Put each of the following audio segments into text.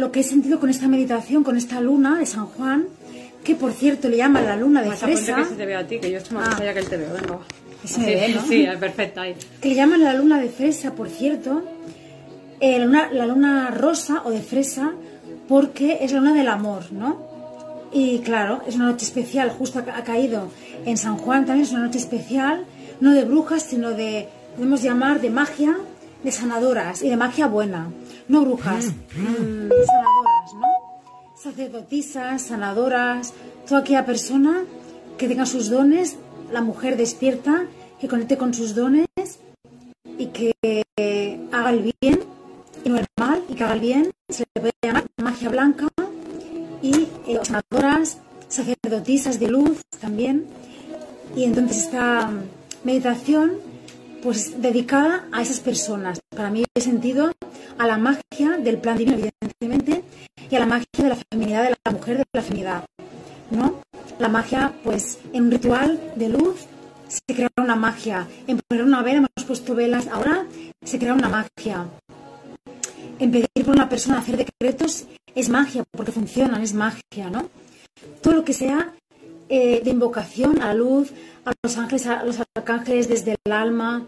lo que he sentido con esta meditación, con esta luna de San Juan, que por cierto le llaman la luna de fresa, que se te ve a ti, que yo estoy más Ah. pesada ya que él te veo. Venga, sí, ve, ¿no? sí, es perfecta ahí. que le llaman la luna de fresa, por cierto, eh, la, luna, la luna rosa o de fresa, porque es la luna del amor, ¿no? Y claro, es una noche especial, justo ha caído en San Juan también, es una noche especial, no de brujas, sino de, podemos llamar de magia, de sanadoras y de magia buena, no brujas, mm, sanadoras, ¿no? Sacerdotisas, sanadoras, toda aquella persona que tenga sus dones, la mujer despierta, que conecte con sus dones y que haga el bien y no el mal, y que haga el bien, se le puede llamar magia blanca y eh, sanadoras, sacerdotisas de luz también. Y entonces esta meditación pues dedicada a esas personas. Para mí he sentido a la magia del plan divino, evidentemente, y a la magia de la feminidad de la mujer, de la feminidad, ¿no? La magia, pues, en un ritual de luz se crea una magia. En poner una vela, hemos puesto velas, ahora se crea una magia. En pedir por una persona hacer decretos es magia, porque funcionan, es magia, ¿no? Todo lo que sea eh, de invocación a la luz, a los ángeles, a los arcángeles desde el alma,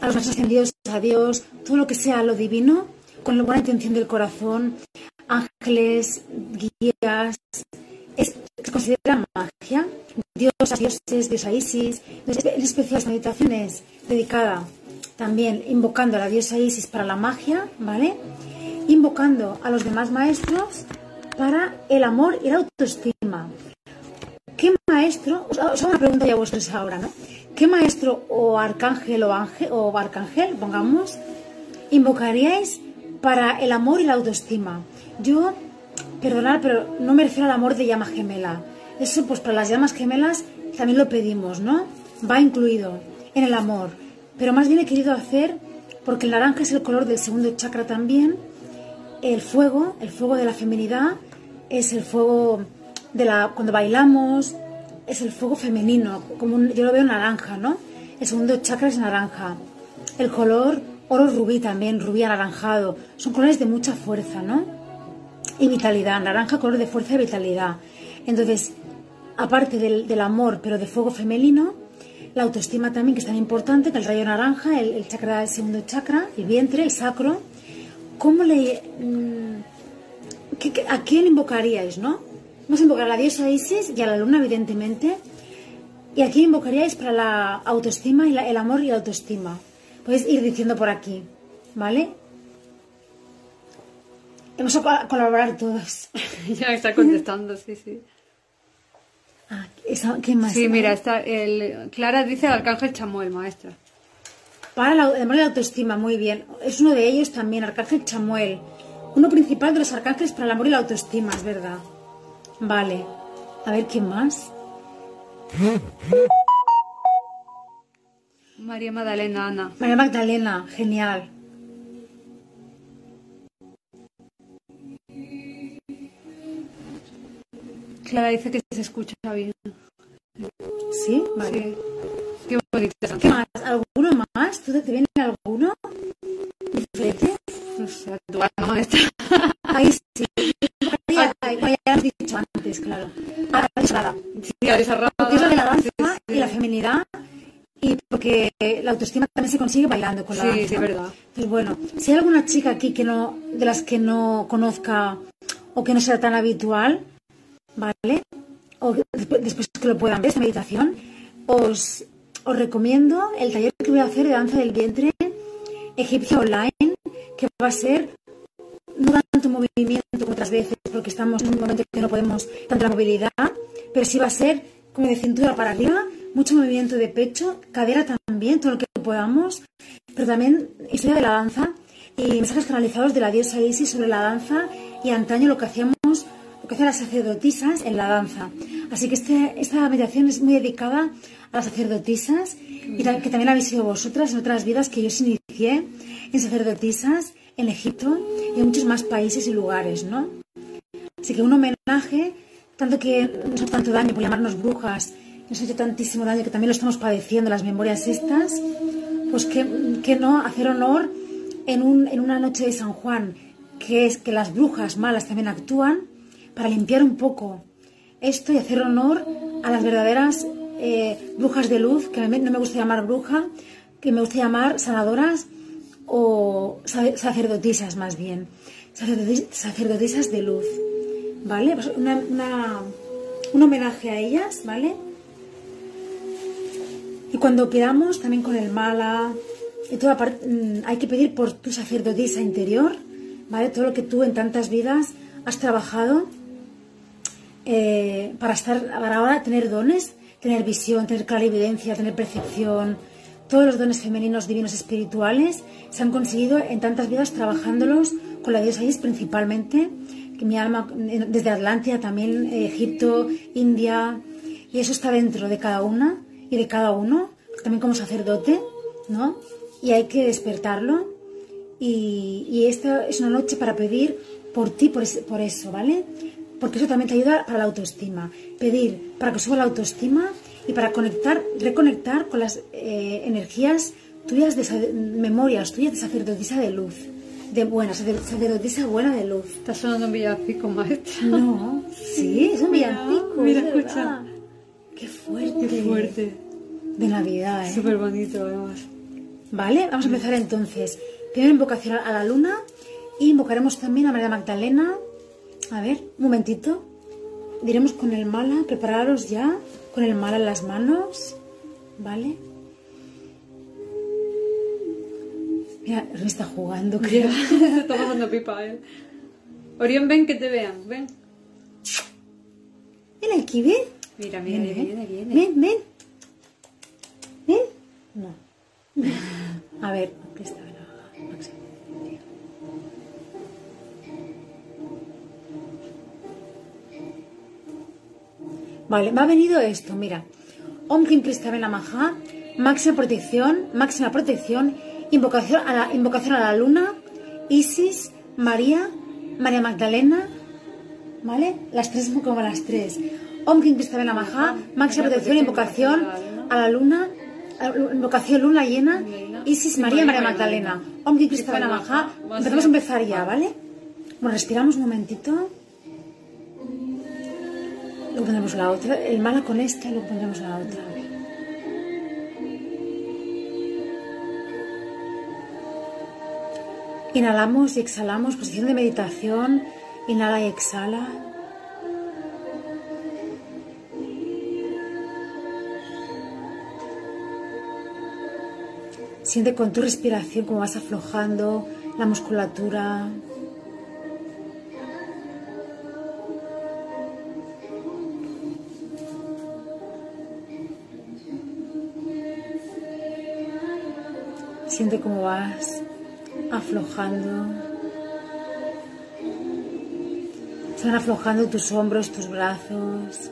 a los más ascendidos a Dios, todo lo que sea lo divino, con la buena intención del corazón, ángeles, guías, es, se considera magia. Diosas, dioses, diosa Isis. Entonces, en especial esta meditación es dedicada también invocando a la diosa Isis para la magia, ¿vale? Invocando a los demás maestros para el amor y la autoestima. ¿Qué maestro, os hago una pregunta ya a vosotros ahora, ¿no? ¿Qué maestro o arcángel o ángel o arcángel, pongamos, invocaríais para el amor y la autoestima? Yo, perdonad, pero no me refiero al amor de llama gemela. Eso, pues para las llamas gemelas también lo pedimos, ¿no? Va incluido en el amor. Pero más bien he querido hacer, porque el naranja es el color del segundo chakra también, el fuego, el fuego de la feminidad, es el fuego de la cuando bailamos, es el fuego femenino, como yo lo veo naranja, ¿no? El segundo chakra es naranja. El color oro rubí también, rubí anaranjado, son colores de mucha fuerza, ¿no? Y vitalidad, naranja color de fuerza y vitalidad. Entonces, aparte del, del amor, pero de fuego femenino, la autoestima también, que es tan importante, que el rayo naranja, el, el chakra, el segundo chakra, el vientre, el sacro, ¿cómo le... mm, qué- ¿A quién invocaríais, no? Vamos a invocar a la diosa Isis y a la luna, evidentemente. ¿Y a quién invocaríais para la autoestima y la- el amor y la autoestima? Podéis ir diciendo por aquí, ¿vale? Vamos a co- colaborar todos. ya está contestando, sí, sí. Ah, esa- ¿Qué más? Sí, mira, está el, Clara dice el arcángel Chamuel, maestra. Para la, el amor y la autoestima, muy bien. Es uno de ellos también, Arcángel Chamuel. Uno principal de los arcángeles para el amor y la autoestima, es verdad. Vale. A ver, ¿quién más? María Magdalena Ana. María Magdalena, genial. Clara dice que se escucha bien. ¿Sí? Vale. Sí. Qué bonita ¿Qué más? ¿Alguno más? ¿Tú te, te Sí, a esa Porque es lo de la danza Sí, y la feminidad y porque la autoestima también se consigue bailando con la Sí, danza. sí, es verdad. Pues bueno, si hay alguna chica aquí que no, de las que no conozca o que no sea tan habitual, ¿vale? O después, después que lo puedan ver, esta meditación, os, os recomiendo el taller que voy a hacer de danza del vientre egipcia online, que va a ser no tanto movimiento como otras veces, porque estamos en un momento que no podemos tanta movilidad, pero sí va a ser como de cintura para arriba, mucho movimiento de pecho, cadera también, todo lo que podamos, pero también historia de la danza y mensajes canalizados de la diosa Isis sobre la danza y antaño lo que hacíamos, lo que hacían las sacerdotisas en la danza. Así que este, esta meditación es muy dedicada a las sacerdotisas y que también habéis sido vosotras en otras vidas que yo os inicié en sacerdotisas en Egipto y en muchos más países y lugares, ¿no? Así que un homenaje, tanto que nos ha hecho tanto daño por llamarnos brujas, nos ha hecho tantísimo daño que también lo estamos padeciendo, las memorias estas, pues que, que no hacer honor en, un, en una noche de San Juan, que es que las brujas malas también actúan para limpiar un poco esto y hacer honor a las verdaderas eh, brujas de luz, que no me gusta llamar bruja, que me gusta llamar sanadoras o sacerdotisas más bien, sacerdotisas de luz, ¿vale? Pues un homenaje a ellas, ¿vale? Y cuando quedamos también con el mala, y toda parte, mm, hay que pedir por tu sacerdotisa interior, ¿vale? Todo lo que tú en tantas vidas has trabajado eh, para estar, para ahora tener dones, tener visión, tener clarividencia, tener percepción. Todos los dones femeninos, divinos, espirituales se han conseguido en tantas vidas trabajándolos con la diosa Isis principalmente, mi alma, desde Atlántida también, Egipto, India, y eso está dentro de cada una y de cada uno, también como sacerdote, ¿no? Y hay que despertarlo. Y, y esta es una noche para pedir por ti, por, por eso, ¿vale? Porque eso también te ayuda para la autoestima. Pedir para que suba la autoestima y para conectar, reconectar con las eh, energías tuyas de memorias tuyas de sacerdotisa de luz. De buena, sacerdotisa buena de luz. Está sonando un villancico, maestra. No, sí, es un villancico. Mira, escucha. Qué fuerte. Qué fuerte. De Navidad, ¿eh? Súper bonito, además. Vale, vamos a empezar entonces. Primero invocación a la luna y invocaremos también a María Magdalena. A ver, un momentito. Diremos con el mala, prepararos ya, con el mala en las manos. ¿Vale? Mira, no está jugando, creo. está pasando pipa, ¿eh? Orión, ven que te vean, ven. Ven aquí, ven. Mira, viene, viene, viene. Ven, ven. Ven. No. A ver, aquí está. Vale, me ha venido esto, mira. Om Kim Maha, máxima protección, máxima protección, invocación a la, invocación a la luna, Isis, María, María Magdalena, ¿vale? Las tres como las tres. Om Kim Maha, máxima protección, invocación a la luna, invocación luna llena, Isis, María, María Magdalena. Om Kim Maha, empezamos a empezar ya, ¿vale? Bueno, respiramos un momentito. Luego pondremos la otra, el mala con esta, luego pondremos la otra. Inhalamos y exhalamos, posición de meditación, inhala y exhala. Siente con tu respiración cómo vas aflojando la musculatura, Siente cómo vas aflojando. Van aflojando tus hombros, tus brazos,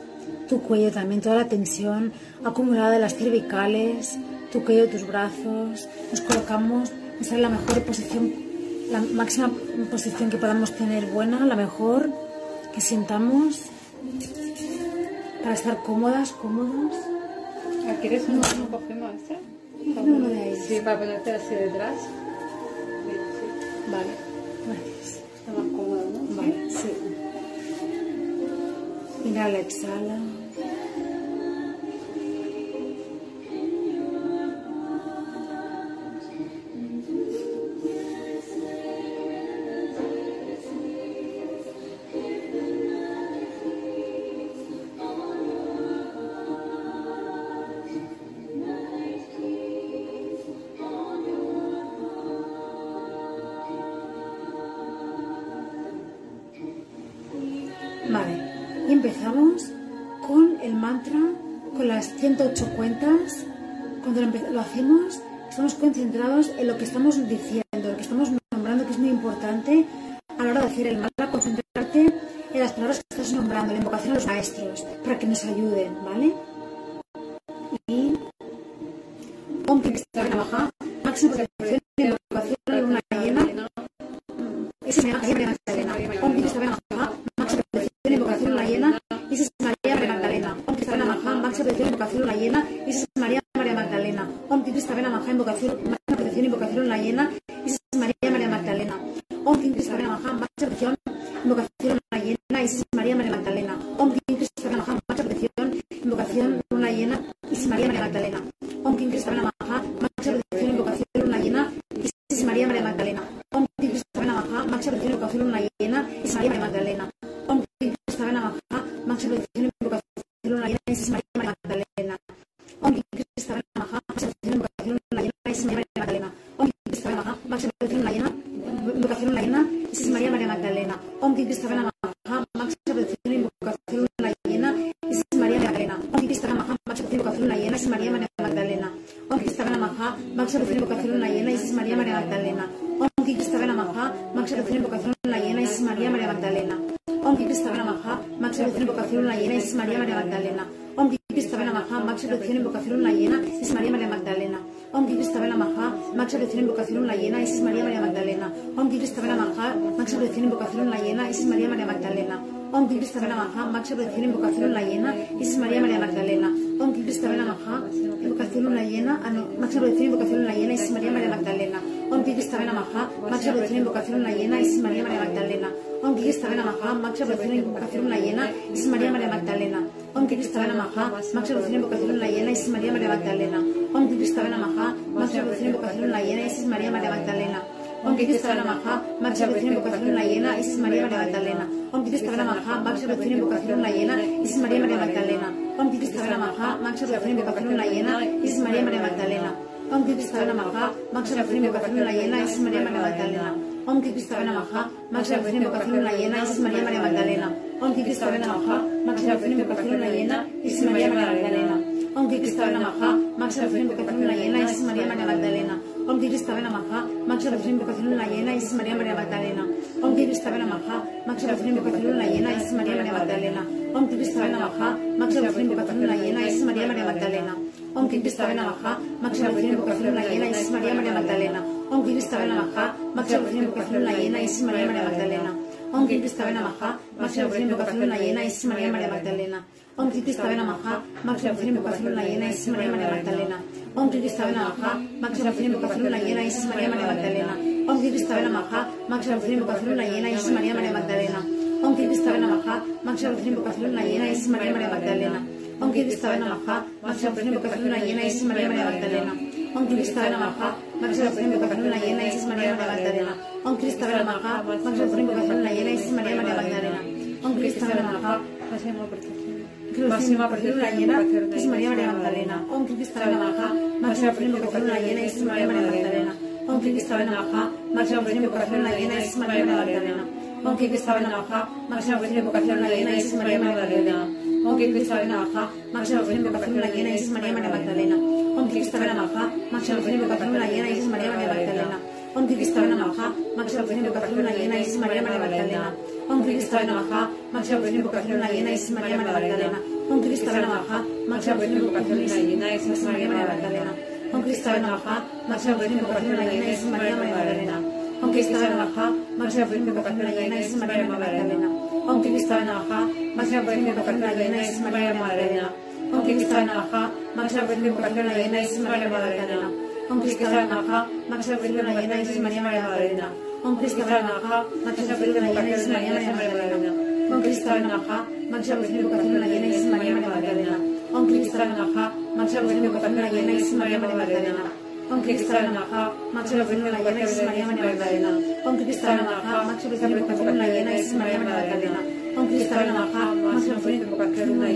tu cuello también, toda la tensión acumulada de las cervicales, tu cuello, tus brazos. Nos colocamos, esa es la mejor posición, la máxima posición que podamos tener buena, la mejor que sintamos para estar cómodas, cómodos. ¿Quieres un coge más? Uno de ahí. Sí, para ponerte así detrás. Vale. Está más cómodo, ¿no? Vale, sí. Inhala, exhala. Estamos María María Magdalena. Om Kim Krista Namaha, Maxa Protección, invocación luna llena, Isis María María Magdalena. Om Kim Krista Namaha, Maxa Protección, invocación luna llena, Isis María María Magdalena. Om Kim Krista Namaha, Maxa Protección, invocación luna llena, Isis María María Magdalena. Namaha, Maxa Protección, invocación luna llena, Isis María María Magdalena. Om Kim Krista Namaha, Maxa Protección, invocación luna llena, Isis María María Magdalena. Om Kim Krista Namaha, Maxa Protección, invocación luna llena, Isis María María Magdalena. Om Kim Krista Namaha, Maxa Protección, invocación luna llena, Isis María María Magdalena. Om Kim Krista Namaha, invocación luna llena, ah no, Maxa Protección, invocación luna llena, Isis María María Magdalena. Om Kim Krista Namaha, Maxa Protección, invocación luna llena, Isis María María Magdalena. Om Kim Krista Namaha, Maxa Protección, invocación luna llena, Isis María María Magdalena. Om Kim Krista Namaha, Maxa Protección, invocación luna llena, Isis María María Magdalena. Om Kim Krista Namaha, Maxa Protección, invocación luna llena, Isis María María Magdalena. Om Kim Krista Namaha, Maxa Protección, invocación luna llena, Isis María María Magdalena. Om Kim Krista Namaha, Maxa Protección, invocación luna llena, Isis María María Magdalena. Om Kim Krista Namaha, Maxa Protección, invocación luna llena, Isis María María Magdalena. Om Kim Krista Namaha, Maxa Protección, invocación luna llena, Isis María María Magdalena. Om Kim Krista Namaha, invocación luna llena, Isis María María Magdalena. Om Kim Krista Namaha, invocación luna llena, Isis María María Magdalena. Om Kim Krista Namaha, invocación luna llena, Isis María María Magdalena. Om Kim Krista Namaha, invocación luna llena, Isis María María Magdalena. Om Kim Krista Namaha, invocación luna llena, Isis María María Magdalena. Om Kim Krista Namaha, invocación luna llena, Isis María María Magdalena. Om Kim Krista Namaha, Maxa Protección, invocación luna llena, Isis María María Magdalena. Om Kim Krista Namaha, Maxa Protección, invocación luna llena, Isis María María Magdalena. Om Kim Krista Namaha, Maxa Protección, invocación luna llena, Isis María María Magdalena. Om Kim Krista Namaha, Maxa Protección, invocación luna llena, Isis María María Magdalena. Om Kim Krista Namaha, Maxa Protección, invocación luna llena, Isis María María Magdalena. Om Kim Krista Namaha, Maxa Protección, invocación luna llena, Isis María María Magdalena. Om Kim Krista Namaha, Maxa Protección, invocación luna llena, Isis María María Magdalena. Kim Krista Namaha, Maxa Protección, invocación luna llena, Isis María María Magdalena. Om Krista Namaha, Maxa Protección, invocación luna llena, Isis María María Magdalena. Om Krista Namaha, Maxa Protección, invocación luna llena, Isis María María Magdalena. Krista Namaha, Máxima protección. Máxima protección luna llena, Isis María María Magdalena. Om Krista Namaha, Máxima protección, invocación luna llena, Isis María María Magdalena. Protección, invocación luna llena, Isis María María llena, Isis María María Magdalena. Om Krista Namaha, invocación luna llena, Isis María María Magdalena. Om Krista Namaha, invocación luna llena, Isis María María Magdalena. Om Krista Namaha, invocación luna llena, Isis María María Magdalena. Om Krista Namaha, invocación luna llena, Isis María María Magdalena. Om Krista Namaha, invocación luna llena, Isis María María Magdalena. Om Krista Namaha, invocación luna llena, Isis María María Magdalena. Om Krista Namaha, invocación luna llena, Isis María María Magdalena. Om Krista Namaha, Máxima protección, invocación luna llena, Isis María María Magdalena. Om Krista Namaha, Máxima protección, invocación luna llena, Isis María María Magdalena. Om Krista Namaha, Máxima protección, luna llena, Isis María María Magdalena. Om Krista Namaha, Máxima protección, luna llena, Isis María María Magdalena. Om Krista Namaha, Máxima protección, invocación luna llena, Isis María María Magdalena. Om Krista Namaha, Máxima protección, invocación luna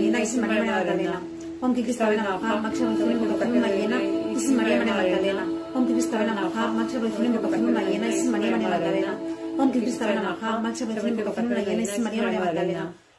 llena,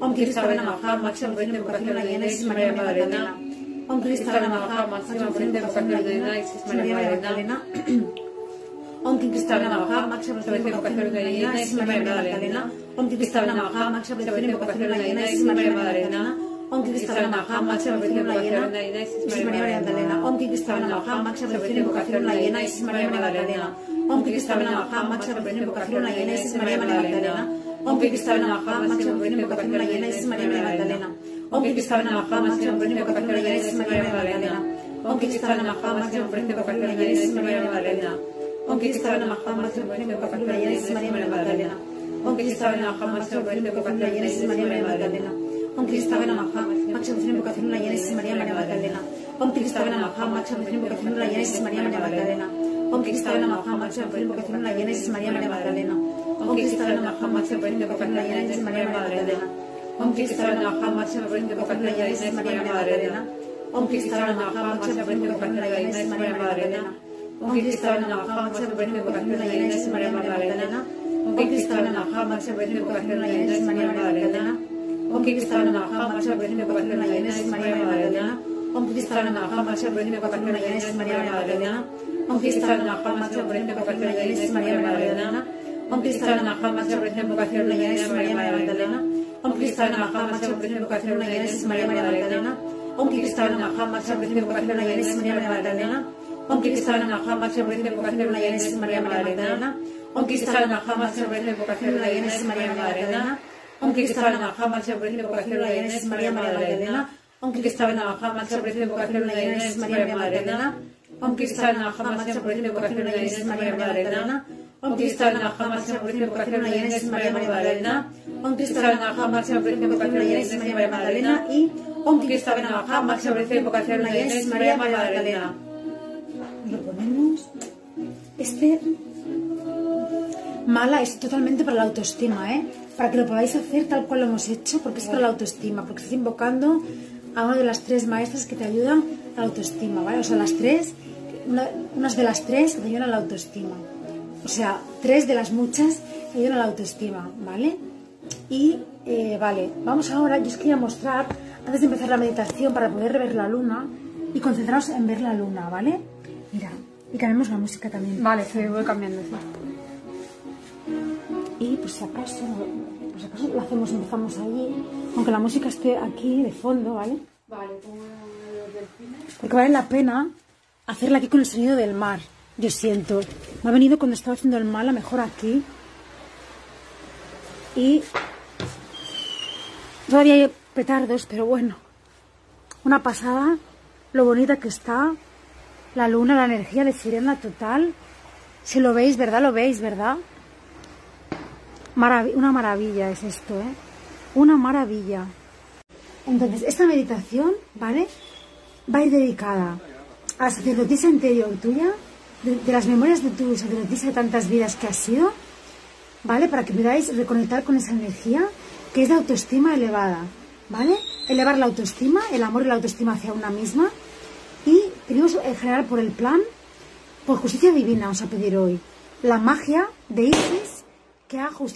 Om Krista Namaha, Isis María Magdalena. Om Krista Namaha, llena, Isis María Magdalena. Om Krista Namaha, protección, invocación luna llena, Isis María Magdalena. Om Krista Namaha, Máxima protección, luna llena, Isis María Magdalena. Om Krista Namaha, llena, Isis María María Magdalena. Om Krista Namaha, Isis Magdalena. Om Isis María María Magdalena. Om Máxima protección, invocación luna llena, Isis María Magdalena. Om Máxima protección, invocación luna llena, Isis María Magdalena. Om Máxima protección, invocación luna llena, Isis María Magdalena. Om máxima bendición invocación la llena, Isis María Magdalena. Om máxima bendición invocación la llena, Isis María Magdalena. Om máxima bendición invocación la llena, Isis María Magdalena. Om Ki Cristal Namaha, máxima bendición invocación la llena, Isis María Magdalena. Om Ki Cristal Namaha, máxima bendición invocación la llena, Isis María Magdalena. Om Ki Cristal Namaha, máxima bendición invocación la llena, Isis María Magdalena. Om Ki Cristal Namaha, máxima bendición invocación la llena, Isis María Magdalena. Om Cristo Namaha, máxima invocación la llena, Isis María María Magdalena. Om Cristo Namaha, máxima invocación la llena, Isis María María Magdalena. Om Cristo máxima invocación la llena, Isis María María Magdalena. Om Cristo Namaha, máxima invocación la llena, Cristo Namaha, máxima invocación la llena, Isis María Magdalena. La llena, Isis María Magdalena. Om Cristo Namaha, máxima invocación la llena, Isis María Magdalena. Cristo Namaha, máxima invocación la llena, Isis María Magdalena. Cristo Namaha, máxima invocación la llena, Isis María Magdalena. Llena, Isis María Magdalena. Om Cristo Namaha, máxima invocación la Isis María Magdalena. Llena, Isis María Magdalena. Om Cristo Namaha, máxima invocación la Isis María Magdalena. Llena, Isis María Magdalena. Om Cristo Namaha, máxima invocación la Isis María Magdalena. Llena, Isis María Magdalena. Om Cristo Namaha, máxima invocación la Isis María Magdalena. Om Cristo Namaha, máxima invocación la llena, Isis María Magdalena. Y Om Cristo Namaha, máxima invocación la Isis María Magdalena. Lo ponemos. Este mala es totalmente para la autoestima, ¿eh? Para que lo podáis hacer tal cual lo hemos hecho, porque es para la autoestima, porque estás invocando a una de las tres maestras que te ayudan a la autoestima, ¿vale? O sea, las tres, una, unas de las tres que te ayudan a la autoestima. O sea, tres de las muchas que ayudan a la autoestima, ¿vale? Y, eh, vale, vamos ahora, yo os quería mostrar, antes de empezar la meditación, para poder ver la luna y concentraros en ver la luna, ¿vale? Mira, y cambiemos la música también. Vale, sí, voy cambiando. sí. Y pues si acaso, pues acaso lo hacemos, empezamos allí, aunque la música esté aquí de fondo, ¿vale? Vale, pongo los delfines. Porque vale la pena hacerla aquí con el sonido del mar, yo siento. Me ha venido cuando estaba haciendo el mal, a mejor aquí. Y todavía hay petardos, pero bueno. Una pasada, lo bonita que está, la luna, la energía de sirena total. Si lo veis, ¿verdad? Lo veis, ¿verdad? Una maravilla es esto, ¿eh? Una maravilla. Entonces, esta meditación, ¿vale? Va a ir dedicada a la sacerdotisa interior tuya, de, las memorias de tu sacerdotisa de tantas vidas que has sido, ¿vale? Para que podáis reconectar con esa energía que es de autoestima elevada, ¿vale? Elevar la autoestima, el amor y la autoestima hacia una misma. Y pedimos en general por el plan, por justicia divina, vamos a pedir hoy. La magia de Isis,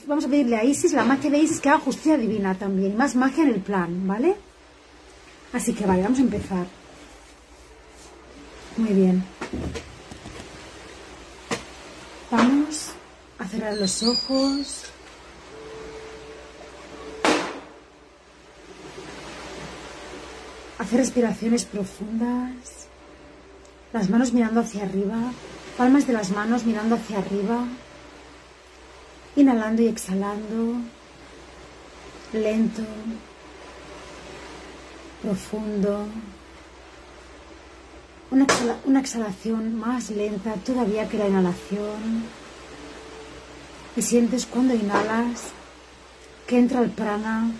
vamos a pedirle a Isis, la magia de Isis que haga justicia divina también, más magia en el plan, ¿vale? Así que vale, vamos a empezar. Muy bien. Vamos a cerrar los ojos. Hacer respiraciones profundas. Las manos mirando hacia arriba. Palmas de las manos mirando hacia arriba. Inhalando y exhalando. Lento. Profundo. Una, una exhalación más lenta todavía que la inhalación. Y sientes cuando inhalas que entra el prana,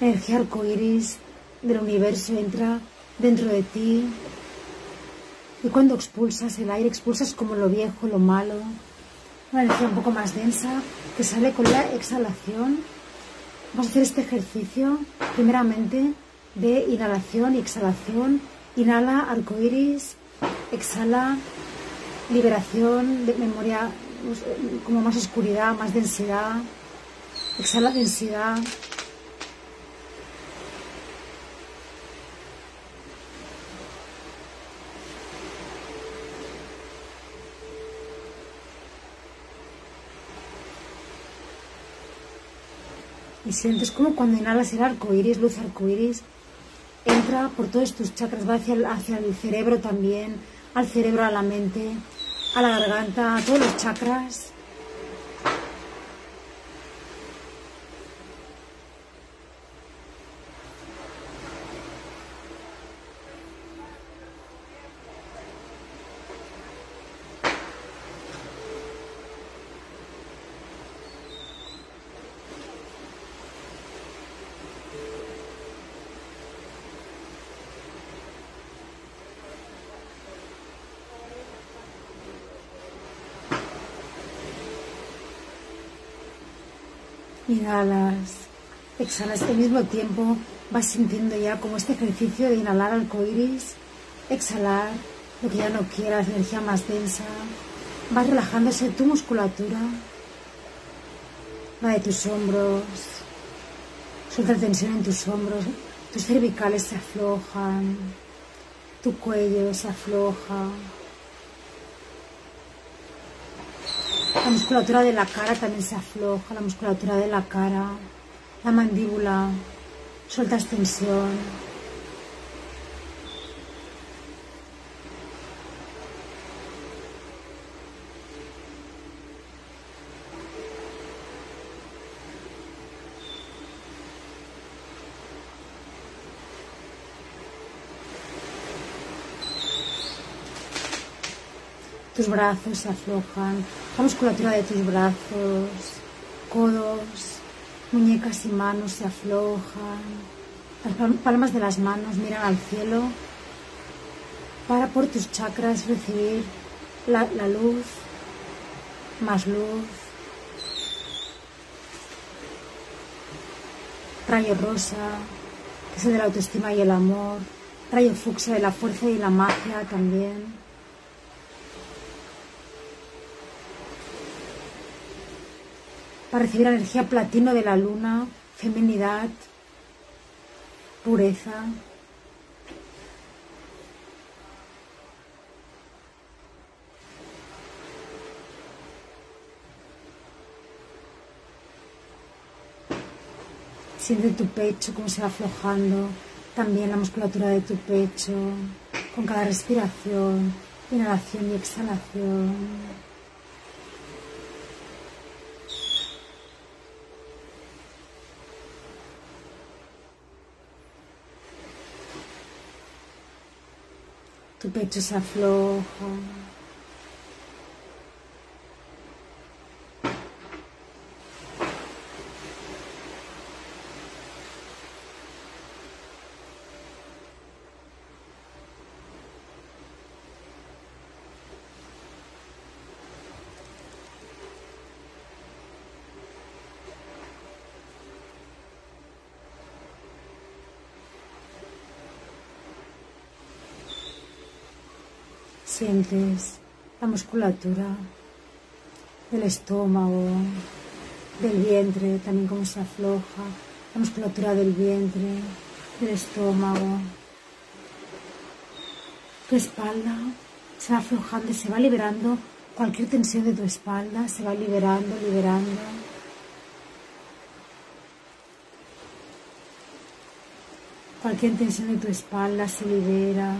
energía arcoíris del universo entra dentro de ti. Y cuando expulsas el aire, expulsas como lo viejo, lo malo, una energía un poco más densa que sale con la exhalación. Vamos a hacer este ejercicio primeramente de inhalación y exhalación. Inhala arcoíris, exhala liberación, de memoria, pues, como más oscuridad, más densidad. Exhala densidad. Y sientes como cuando inhalas el arco iris, luz arco iris, entra por todos tus chakras, va hacia el, hacia el cerebro también, al cerebro, a la mente, a la garganta, a todos los chakras. Inhalas, exhalas al mismo tiempo, vas sintiendo ya como este ejercicio de inhalar iris, exhalar lo que ya no quieras, energía más densa, vas relajándose tu musculatura, la de tus hombros, suelta tensión en tus hombros, tus cervicales se aflojan, tu cuello se afloja, La musculatura de la cara también se afloja, la musculatura de la cara, la mandíbula, sueltas tensión. Tus brazos se aflojan, la musculatura de tus brazos, codos, muñecas y manos se aflojan, las palmas de las manos miran al cielo para por tus chakras recibir la, luz, más luz, rayo rosa, que es el de la autoestima y el amor, rayo fucsia de la fuerza y la magia también. Para recibir energía platino de la luna, feminidad, pureza. Siente tu pecho como se va aflojando, también la musculatura de tu pecho, con cada respiración, inhalación y exhalación. Tu pecho se afloja. Sientes la musculatura del estómago, del vientre, también como se afloja, la musculatura del vientre, del estómago. Tu espalda se va aflojando y se va liberando cualquier tensión de tu espalda, se va liberando, liberando. Cualquier tensión de tu espalda se libera.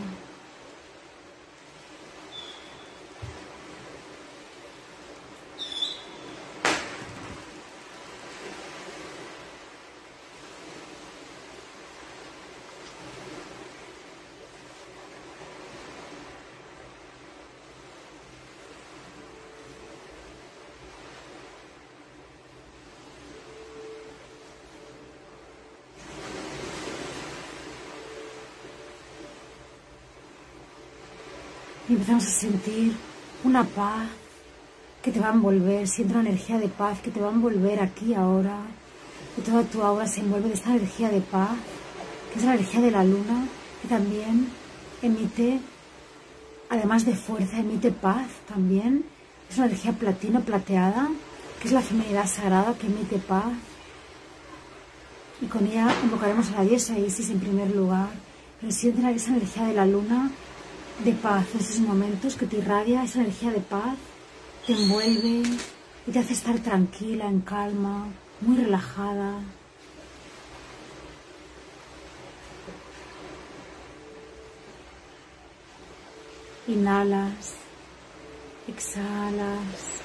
Empezamos a sentir una paz que te va a envolver, siente una energía de paz que te va a envolver aquí ahora y toda tu aura se envuelve de esta energía de paz, que es la energía de la luna, que también emite, además de fuerza, emite paz también. Es una energía platino plateada, que es la feminidad sagrada que emite paz. Y con ella invocaremos a la diosa Isis en primer lugar. Pero siente esa energía de la luna de paz, esos momentos que te irradia esa energía de paz, te envuelve y te hace estar tranquila, en calma, muy relajada. Inhalas, exhalas.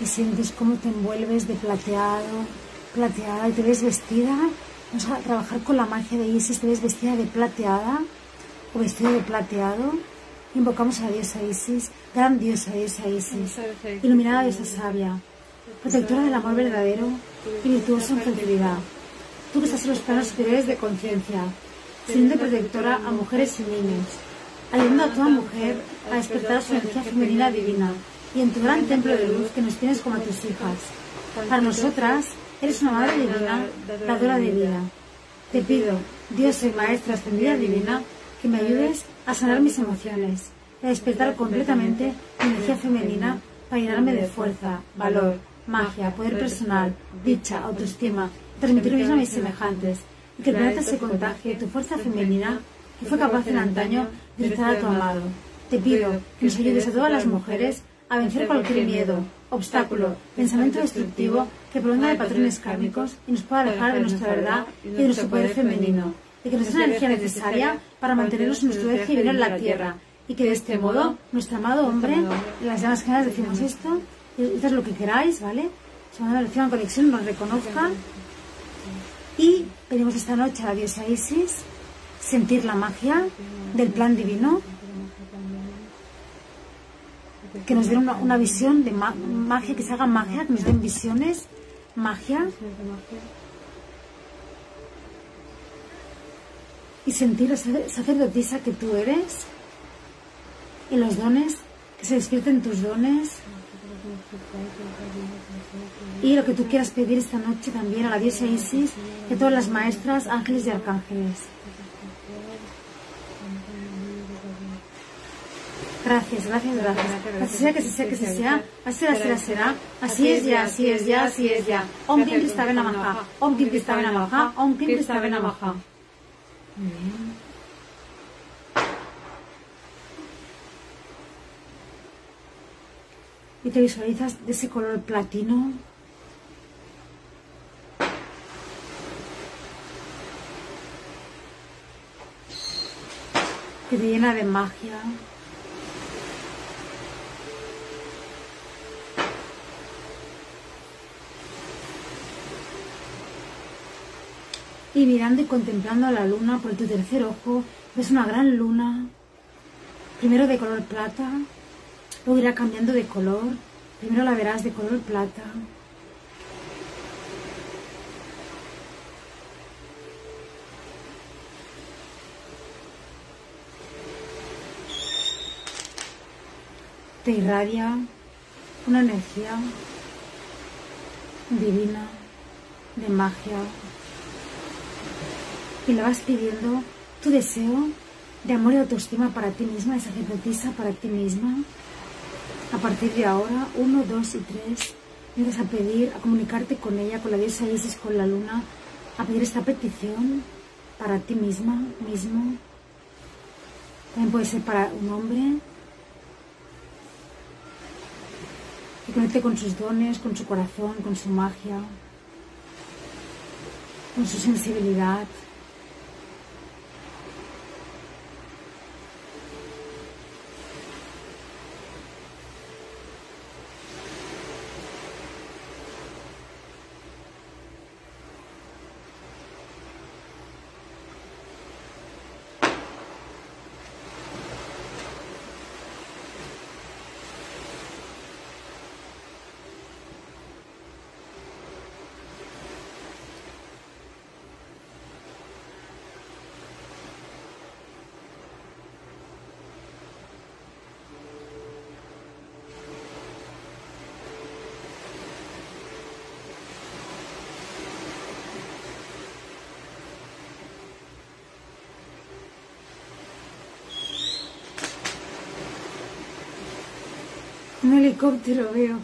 Y sientes cómo te envuelves de plateado, plateada y te ves vestida. Vamos a trabajar con la magia de Isis, te ves vestida de plateada o vestido de plateado. Invocamos a la diosa Isis, gran diosa diosa Isis, iluminada diosa sabia, protectora del amor verdadero y virtuosa en fertilidad. Tú que estás en los planos superiores de conciencia, siendo protectora a mujeres y niños, ayudando a toda mujer a despertar su energía femenina divina y en tu gran templo de luz que nos tienes como a tus hijas. Para nosotras, eres una madre divina, dadora de vida. Te pido, Dios y Maestra Ascendida Divina, que me ayudes a sanar mis emociones, a despertar completamente mi energía femenina para llenarme de fuerza, valor, magia, poder personal, dicha, autoestima, transmitir mismo a mis semejantes, y que el planeta se contagie tu fuerza femenina que fue capaz en antaño de rizar a tu amado. Te pido que nos ayudes a todas las mujeres a vencer cualquier miedo, obstáculo, pensamiento destructivo que provenga de patrones kármicos y nos pueda alejar de nuestra verdad y de nuestro poder femenino, de que nos dé la energía necesaria para mantenernos en nuestro eje y en la tierra, y que de este modo nuestro amado hombre, las llamas gemelas decimos esto, y es lo que queráis, ¿vale? Se van a reciban conexión, nos reconozcan, y pedimos esta noche a la diosa Isis sentir la magia del plan divino que nos den una, visión de magia, que se haga magia, que nos den visiones, magia. Y sentir esa sacerdotisa que tú eres y los dones, que se despierten tus dones. Y lo que tú quieras pedir esta noche también a la diosa Isis y a todas las maestras, ángeles y arcángeles. Gracias, gracias, gracias. Así sea que se sea que se sea, así será, será, será. Así es ya, así es ya, así es ya. Om Kim Krista Namaha, Om Kim Krista Namaha, Om Kim Krista Namaha. Muy bien. Y te visualizas de ese color platino. que te llena de magia. Y mirando y contemplando a la luna por tu tercer ojo, ves una gran luna, primero de color plata, luego irá cambiando de color, primero la verás de color plata. Te irradia una energía divina, de magia, y le vas pidiendo tu deseo de amor y autoestima para ti misma, de sacerdotisa para ti misma. A partir de ahora, uno, dos y tres, vienes a pedir, a comunicarte con ella, con la diosa Isis, con la luna, a pedir esta petición para ti misma, mismo. También puede ser para un hombre. Que conecte con sus dones, con su corazón, con su magia, con su sensibilidad. Un helicóptero veo.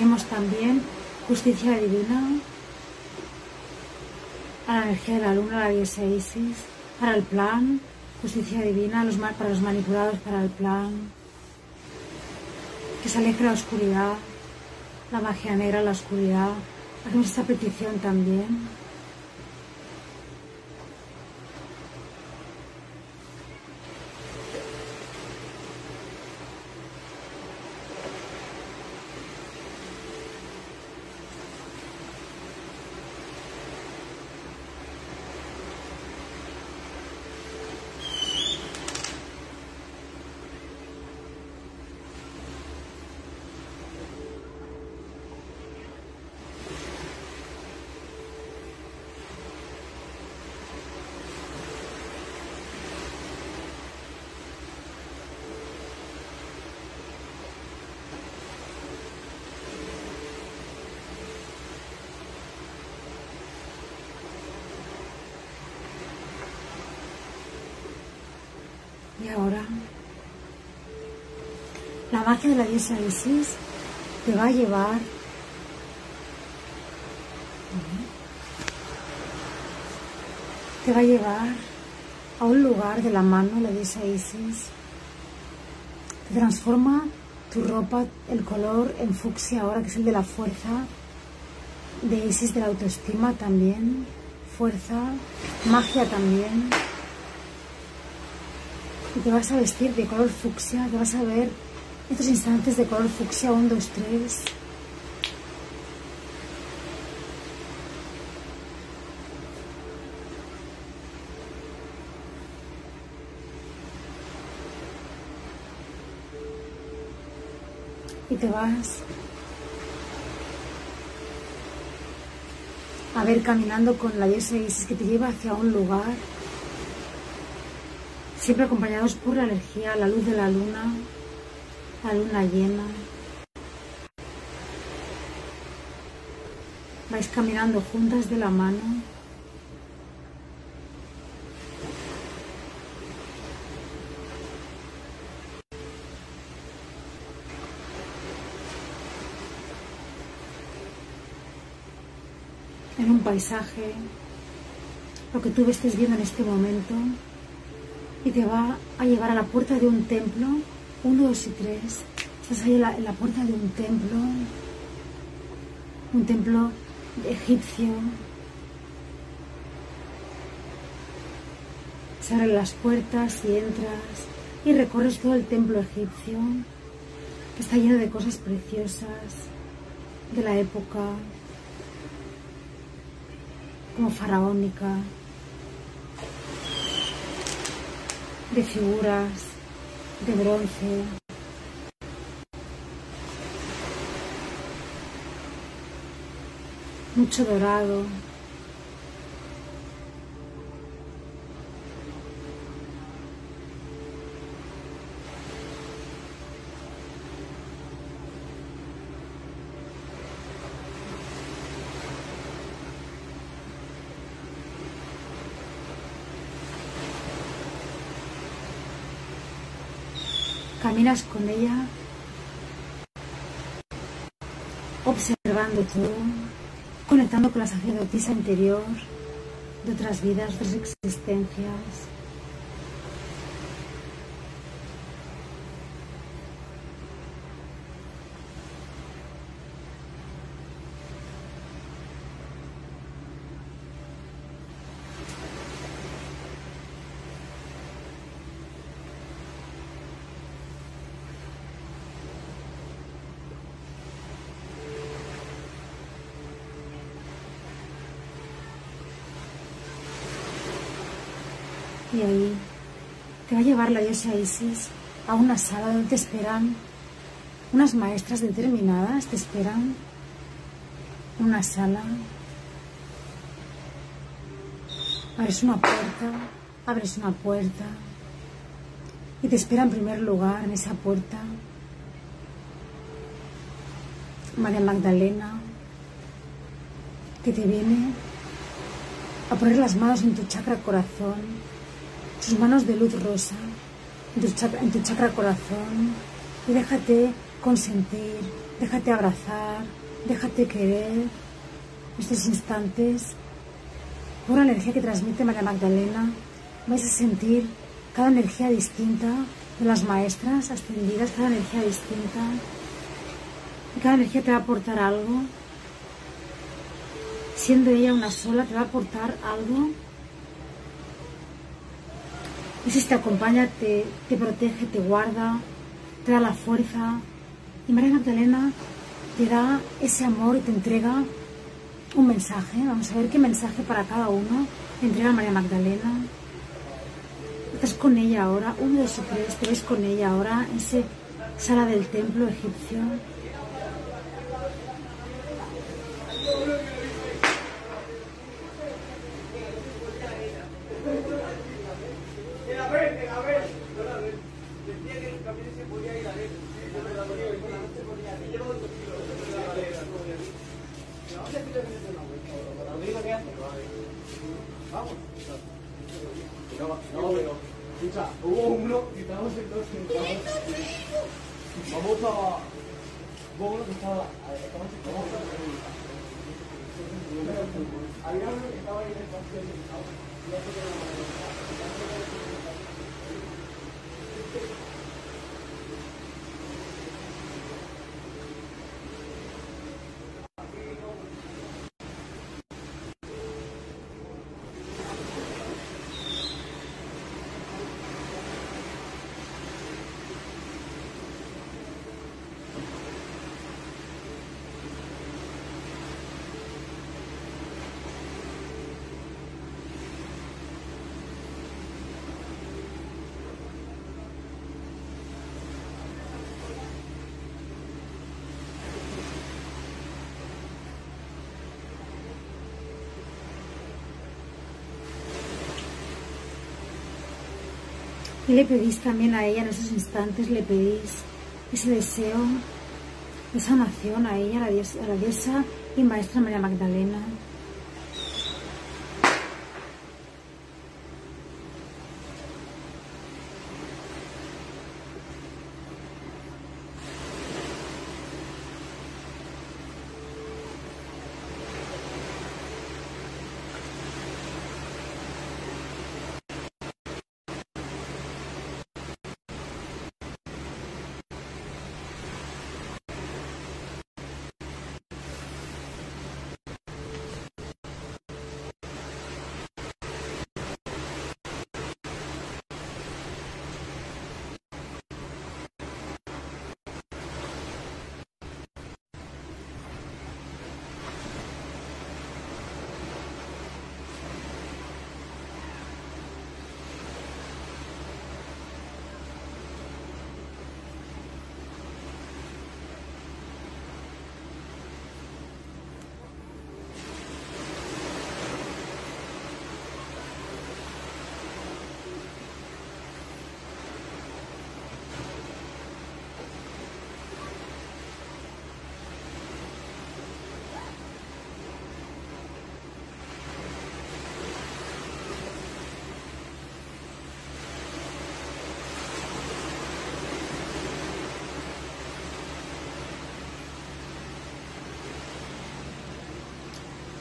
Pedimos también justicia divina a la energía de la luna, la diosa Isis, para el plan, justicia divina los, para los manipulados, para el plan, que se aleje la oscuridad, la magia negra, la oscuridad. Hacemos esta petición también. Y ahora la magia de la diosa Isis te va a llevar. Te va a llevar a un lugar de la mano, la diosa Isis. Te transforma tu ropa, el color en fucsia ahora, que es el de la fuerza, de Isis de la autoestima también, fuerza, magia también. Y te vas a vestir de color fucsia, te vas a ver estos instantes de color fucsia, 1, 2, 3. Y te vas. A ver caminando con la diosa Isis que te lleva hacia un lugar. Siempre acompañados por la energía, la luz de la luna, la luna llena. Vais caminando juntas de la mano. En un paisaje, lo que tú estés viendo en este momento y te va a llevar a la puerta de un templo, uno, dos y tres. Estás ahí en la, puerta de un templo, un templo egipcio. Se abren las puertas y entras y recorres todo el templo egipcio, que está lleno de cosas preciosas de la época, como faraónica, de figuras de bronce. Mucho dorado. Caminas con ella, observando todo, conectando con la sacerdotisa interior de otras vidas, de otras existencias. Y ahí te va a llevar la diosa Isis a una sala donde te esperan. Unas maestras determinadas, te esperan. Una sala. Abres una puerta, abres una puerta. Y te espera en primer lugar en esa puerta. María Magdalena, que te viene a poner las manos en tu chakra corazón sus manos de luz rosa en tu, chakra, corazón y déjate consentir, déjate abrazar, déjate querer. Estos instantes por la energía que transmite María Magdalena vais a sentir cada energía distinta de las maestras ascendidas, cada energía distinta. Y cada energía te va a aportar algo. Siendo ella una sola te va a aportar algo si te acompaña, te, te protege, te guarda, te da la fuerza. Y María Magdalena te da ese amor y te entrega un mensaje. Vamos a ver qué mensaje para cada uno te entrega María Magdalena. Estás con ella ahora, uno, dos o tres, te ves con ella ahora en esa sala del templo egipcio. Y le pedís también a ella en esos instantes, le pedís ese deseo de sanación a ella, a la diosa, a la diosa y maestra María Magdalena.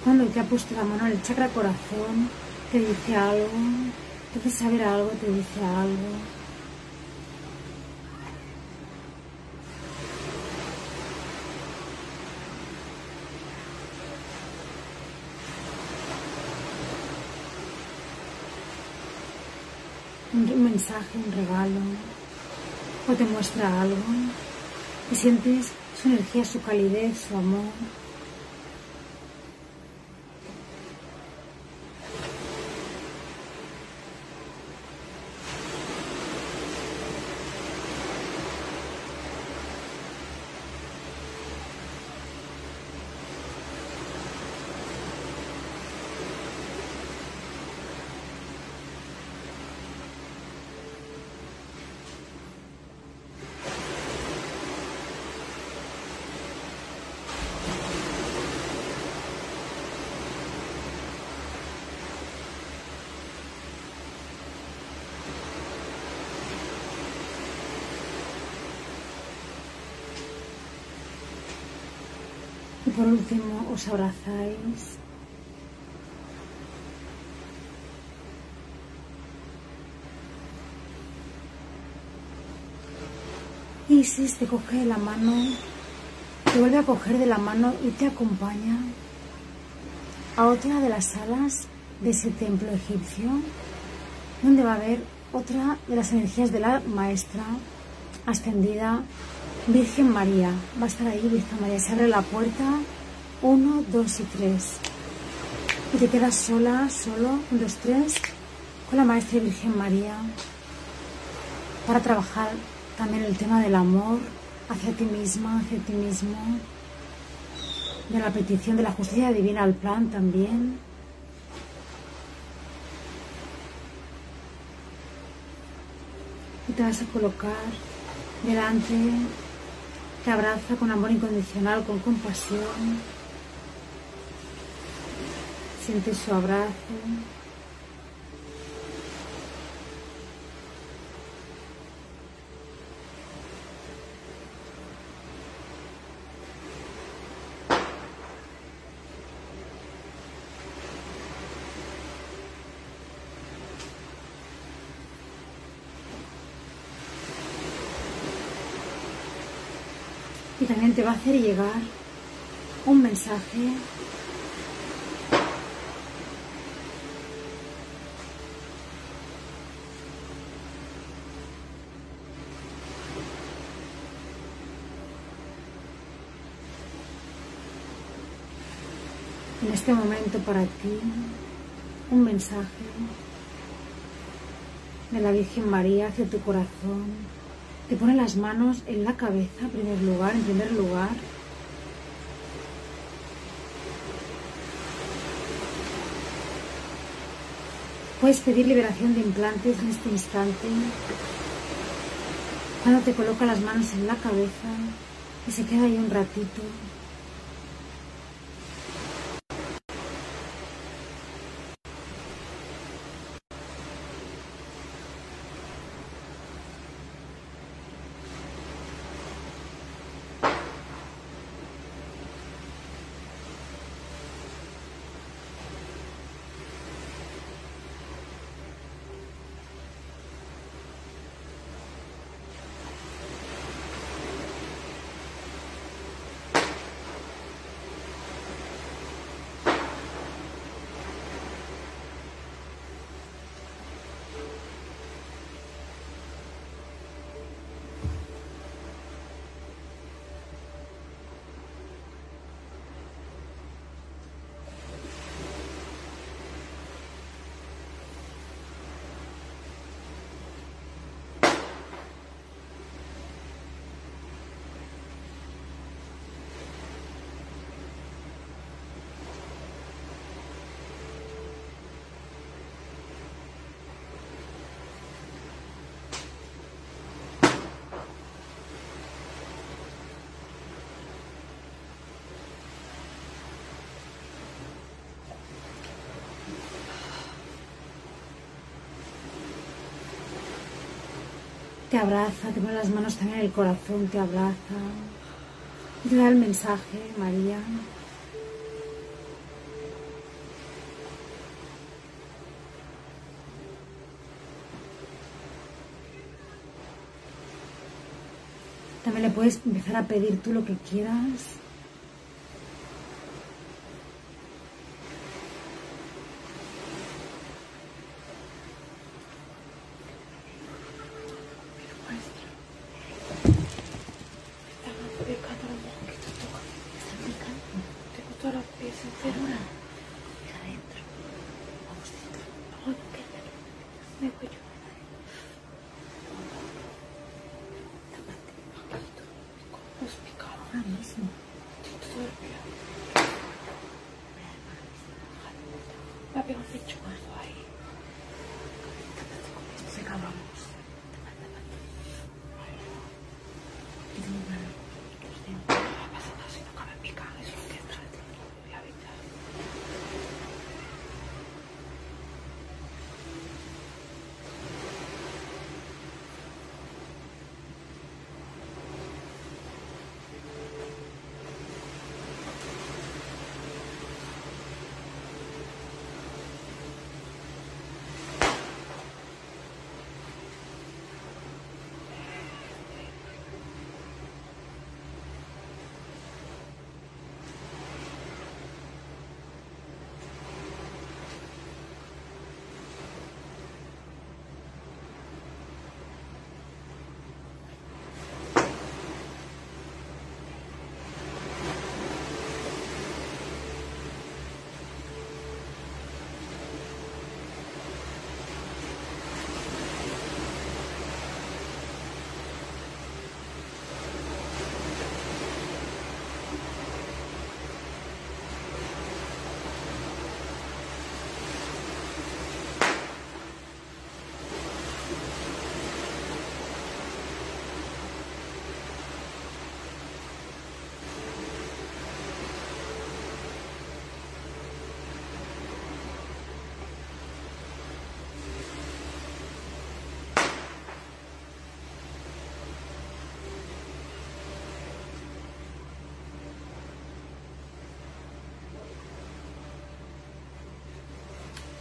Cuando te ha puesto la mano en el chakra corazón, te dice algo, te hace saber algo, te dice algo. un mensaje, un regalo, o te muestra algo y sientes su energía, su calidez, su amor. Por último os abrazáis. Isis te coge de la mano, te vuelve a coger de la mano y te acompaña a otra de las salas de ese templo egipcio, donde va a haber otra de las energías de la maestra ascendida Virgen María. Va a estar ahí Virgen María. Se abre la puerta. Uno, dos y tres. Y te quedas sola, solo, un, dos, tres, con la Maestra Virgen María para trabajar también el tema del amor hacia ti misma, hacia ti mismo, de la petición de la justicia divina al plan también. Y te vas a colocar delante te abraza con amor incondicional, con compasión. Siente su abrazo. También te va a hacer llegar un mensaje. En este momento para ti un mensaje de la Virgen María hacia tu corazón te pone las manos en la cabeza, en primer lugar, en primer lugar. Puedes pedir liberación de implantes en este instante. Cuando te coloca las manos en la cabeza y se queda ahí un ratito te abraza, te pone las manos también en el corazón, te abraza, te da el mensaje, María. También le puedes empezar a pedir tú lo que quieras.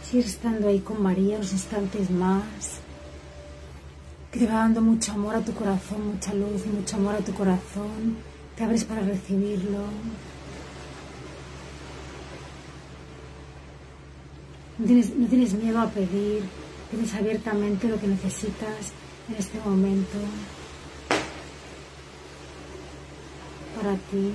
Sigue estando ahí con María unos instantes más, que te va dando mucho amor a tu corazón, mucha luz, mucho amor a tu corazón. Te abres para recibirlo. No tienes, no tienes miedo a pedir, tienes abiertamente lo que necesitas en este momento para ti.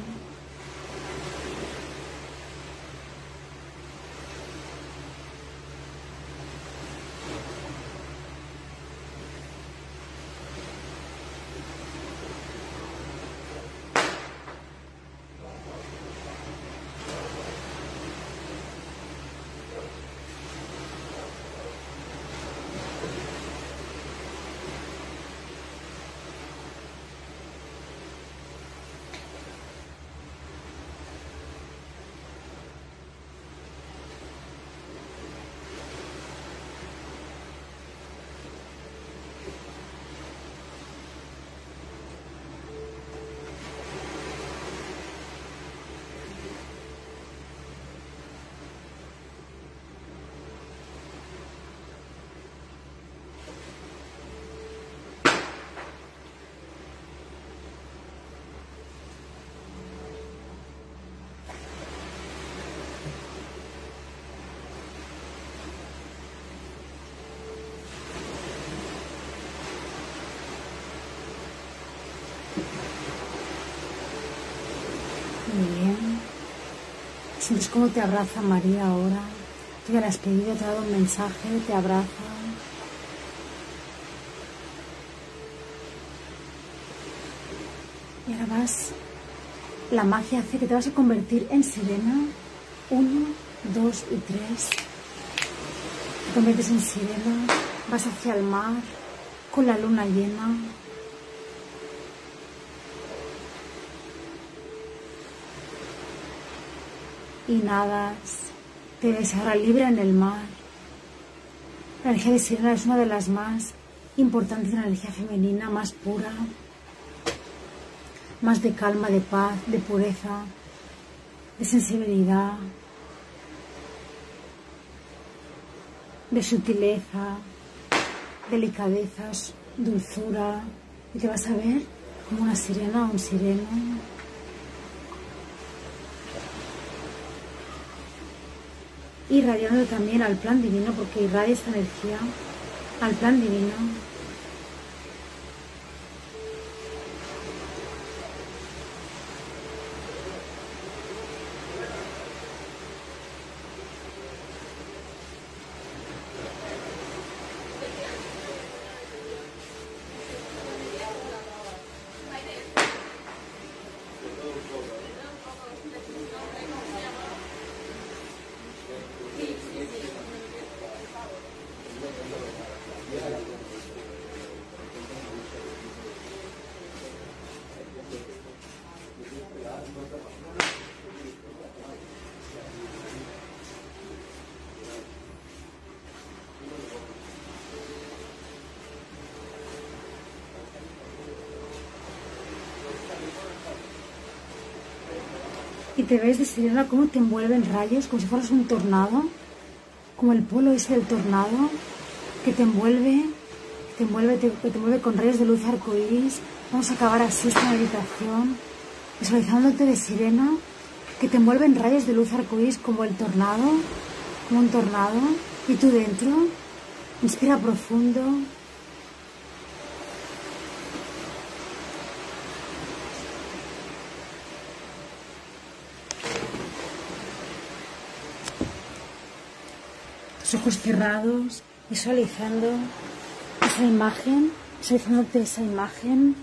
Muy bien. Sientes cómo te abraza María ahora. Tú ya le has pedido, te ha dado un mensaje, te abraza. Y ahora vas, la magia hace que te vas a convertir en sirena. Uno, dos y tres. Te conviertes en sirena, vas hacia el mar con la luna llena. Y nadas, te ves ahora libre en el mar. La energía de sirena es una de las más importantes de la energía femenina, más pura, más de calma, de paz, de pureza, de sensibilidad, de sutileza, delicadezas, dulzura. Y te vas a ver como una sirena o un sireno. Irradiando también al plan divino, porque irradia esta energía al plan divino. Te ves de sirena cómo te envuelven rayos, como si fueras un tornado, como el polo ese del tornado, que te envuelve, te envuelve, te, te envuelve con rayos de luz arcoíris. Vamos a acabar así esta meditación, visualizándote de sirena, que te envuelven rayos de luz arcoíris como el tornado, como un tornado, y tú dentro, inspira profundo, ojos cerrados, visualizando esa imagen, visualizándote esa imagen.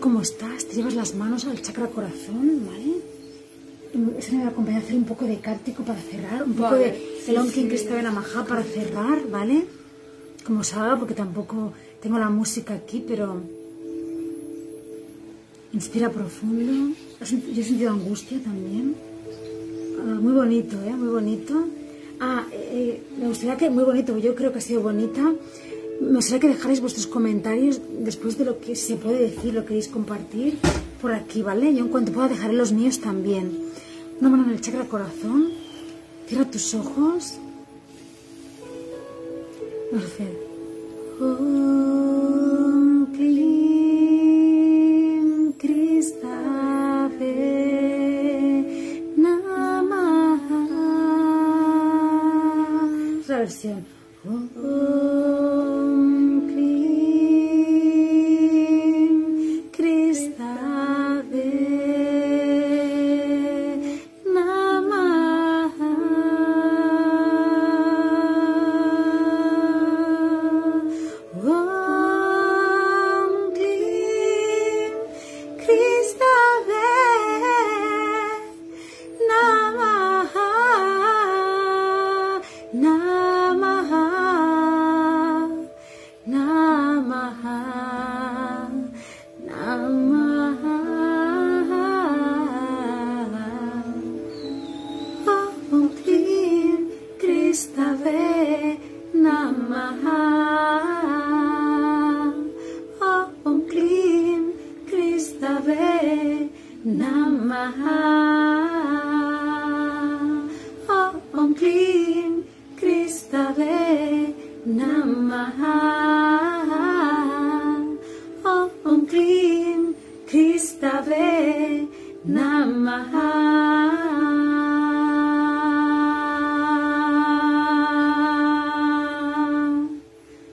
Como estás, te llevas las manos al chakra corazón, ¿vale? Eso me va a acompañar a hacer un poco de cártico para cerrar, un poco de Elonkin sí, sí. Namaha para cerrar, ¿vale? Como salga, porque tampoco tengo la música aquí, pero inspira profundo. Yo he sentido angustia también. Ah, muy bonito, ¿eh? Muy bonito. Ah, eh, me gustaría que, muy bonito, yo creo que ha sido bonita. Me gustaría que dejarais vuestros comentarios después de lo que se puede decir, lo queréis compartir por aquí, ¿vale? Yo en cuanto pueda dejaré los míos también. Una mano en el chakra corazón. Cierra tus ojos. Hacer. Om versión.